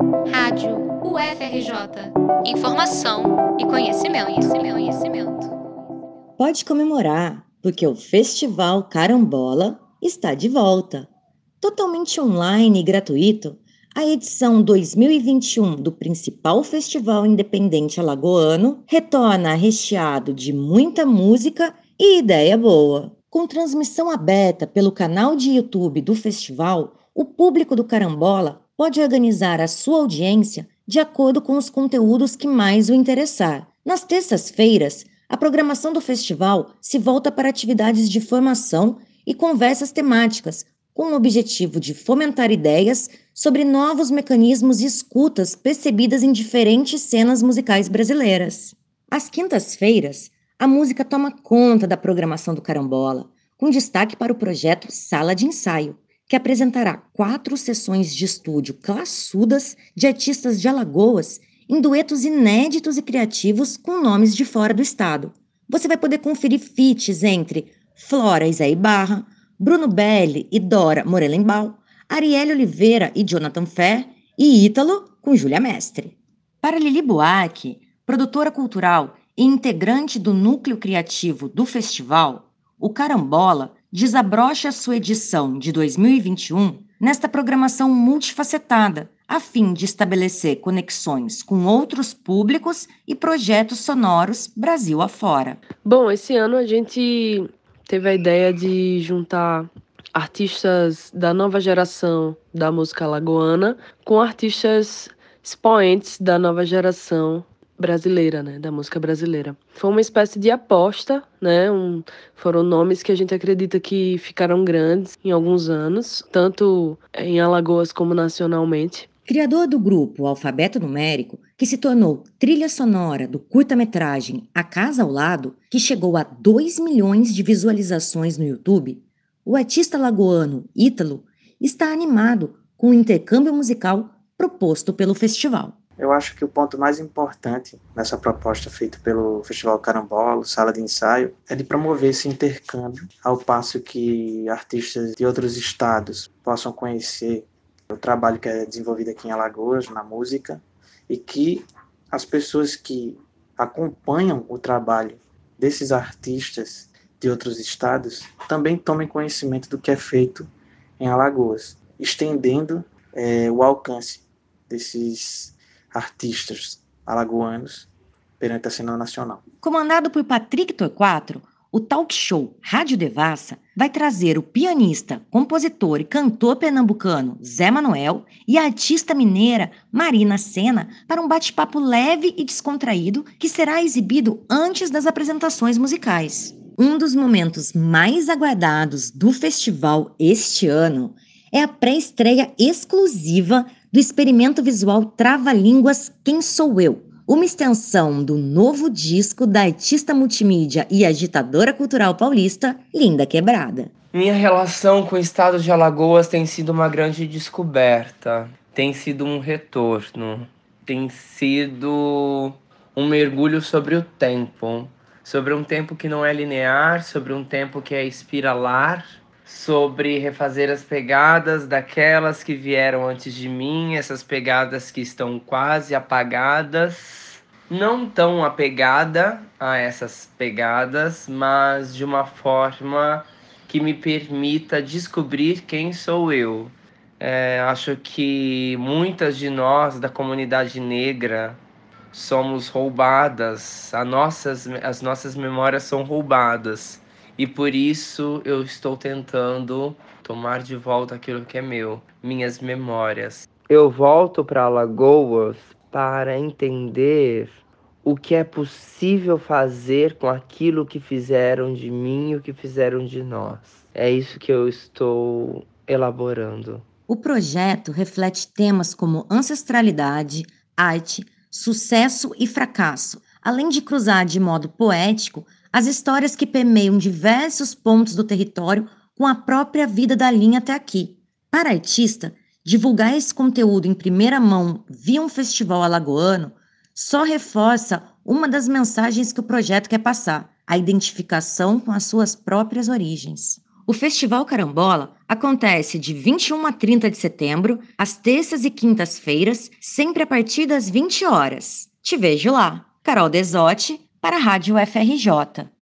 Rádio UFRJ. Informação e conhecimento, conhecimento, conhecimento. Pode comemorar, porque o Festival Carambola está de volta. Totalmente online e gratuito, a edição 2021 do principal festival independente alagoano retorna recheado de muita música e ideia boa. Com transmissão aberta pelo canal de YouTube do festival, o público do Carambola pode organizar a sua audiência de acordo com os conteúdos que mais o interessar. Nas terças-feiras, a programação do festival se volta para atividades de formação e conversas temáticas, com o objetivo de fomentar ideias sobre novos mecanismos e escutas percebidas em diferentes cenas musicais brasileiras. Às quintas-feiras, a música toma conta da programação do Carambola, com destaque para o projeto Sala de Ensaio, que apresentará quatro sessões de estúdio classudas de artistas de Alagoas em duetos inéditos e criativos com nomes de fora do estado. Você vai poder conferir feats entre Flora e Zé Ibarra, Bruno Belli e Dora Morelenbaum, Arielle Oliveira e Jonathan Fer e Ítalo com Júlia Mestre. Para Lili Buarque, produtora cultural e integrante do núcleo criativo do festival, o Carambola desabrocha sua edição de 2021 nesta programação multifacetada, a fim de estabelecer conexões com outros públicos e projetos sonoros Brasil afora. Bom, esse ano a gente teve a ideia de juntar artistas da nova geração da música lagoana com artistas expoentes da nova geração brasileira, né, da música brasileira. Foi uma espécie de aposta, né? Um, foram nomes que a gente acredita que ficaram grandes em alguns anos, tanto em Alagoas como nacionalmente. Criador do grupo Alfabeto Numérico, que se tornou trilha sonora do curta-metragem A Casa ao Lado, que chegou a 2 milhões de visualizações no YouTube, o artista lagoano Ítalo está animado com o intercâmbio musical proposto pelo festival. Eu acho que o ponto mais importante nessa proposta feita pelo Festival Carambola, Sala de Ensaio, é de promover esse intercâmbio, ao passo que artistas de outros estados possam conhecer o trabalho que é desenvolvido aqui em Alagoas, na música, e que as pessoas que acompanham o trabalho desses artistas de outros estados também tomem conhecimento do que é feito em Alagoas, estendendo é, o alcance desses artistas alagoanos perante a cena nacional. Comandado por Patrick Torquato, o talk show Rádio Devassa vai trazer o pianista, compositor e cantor pernambucano Zé Manuel e a artista mineira Marina Sena para um bate-papo leve e descontraído que será exibido antes das apresentações musicais. Um dos momentos mais aguardados do festival este ano é a pré-estreia exclusiva do experimento visual Trava-Línguas Quem Sou Eu, uma extensão do novo disco da artista multimídia e agitadora cultural paulista Linda Quebrada. Minha relação com o estado de Alagoas tem sido uma grande descoberta, tem sido um retorno, tem sido um mergulho sobre o tempo, sobre um tempo que não é linear, sobre um tempo que é espiralar sobre refazer as pegadas daquelas que vieram antes de mim, essas pegadas que estão quase apagadas, não tão apegada a essas pegadas, mas de uma forma que me permita descobrir quem sou eu. É, acho que muitas de nós da comunidade negra somos roubadas, nossas, as nossas memórias são roubadas e por isso eu estou tentando tomar de volta aquilo que é meu, minhas memórias. Eu volto para Alagoas para entender o que é possível fazer com aquilo que fizeram de mim e o que fizeram de nós. É isso que eu estou elaborando. O projeto reflete temas como ancestralidade, arte, sucesso e fracasso, além de cruzar de modo poético as histórias que permeiam diversos pontos do território com a própria vida da linha até aqui. Para a artista, divulgar esse conteúdo em primeira mão via um festival alagoano só reforça uma das mensagens que o projeto quer passar: a identificação com as suas próprias origens. O Festival Carambola acontece de 21 a 30 de setembro, às terças e quintas-feiras, sempre a partir das 20 horas. Te vejo lá. Carol Desotti, para a Rádio FRJ.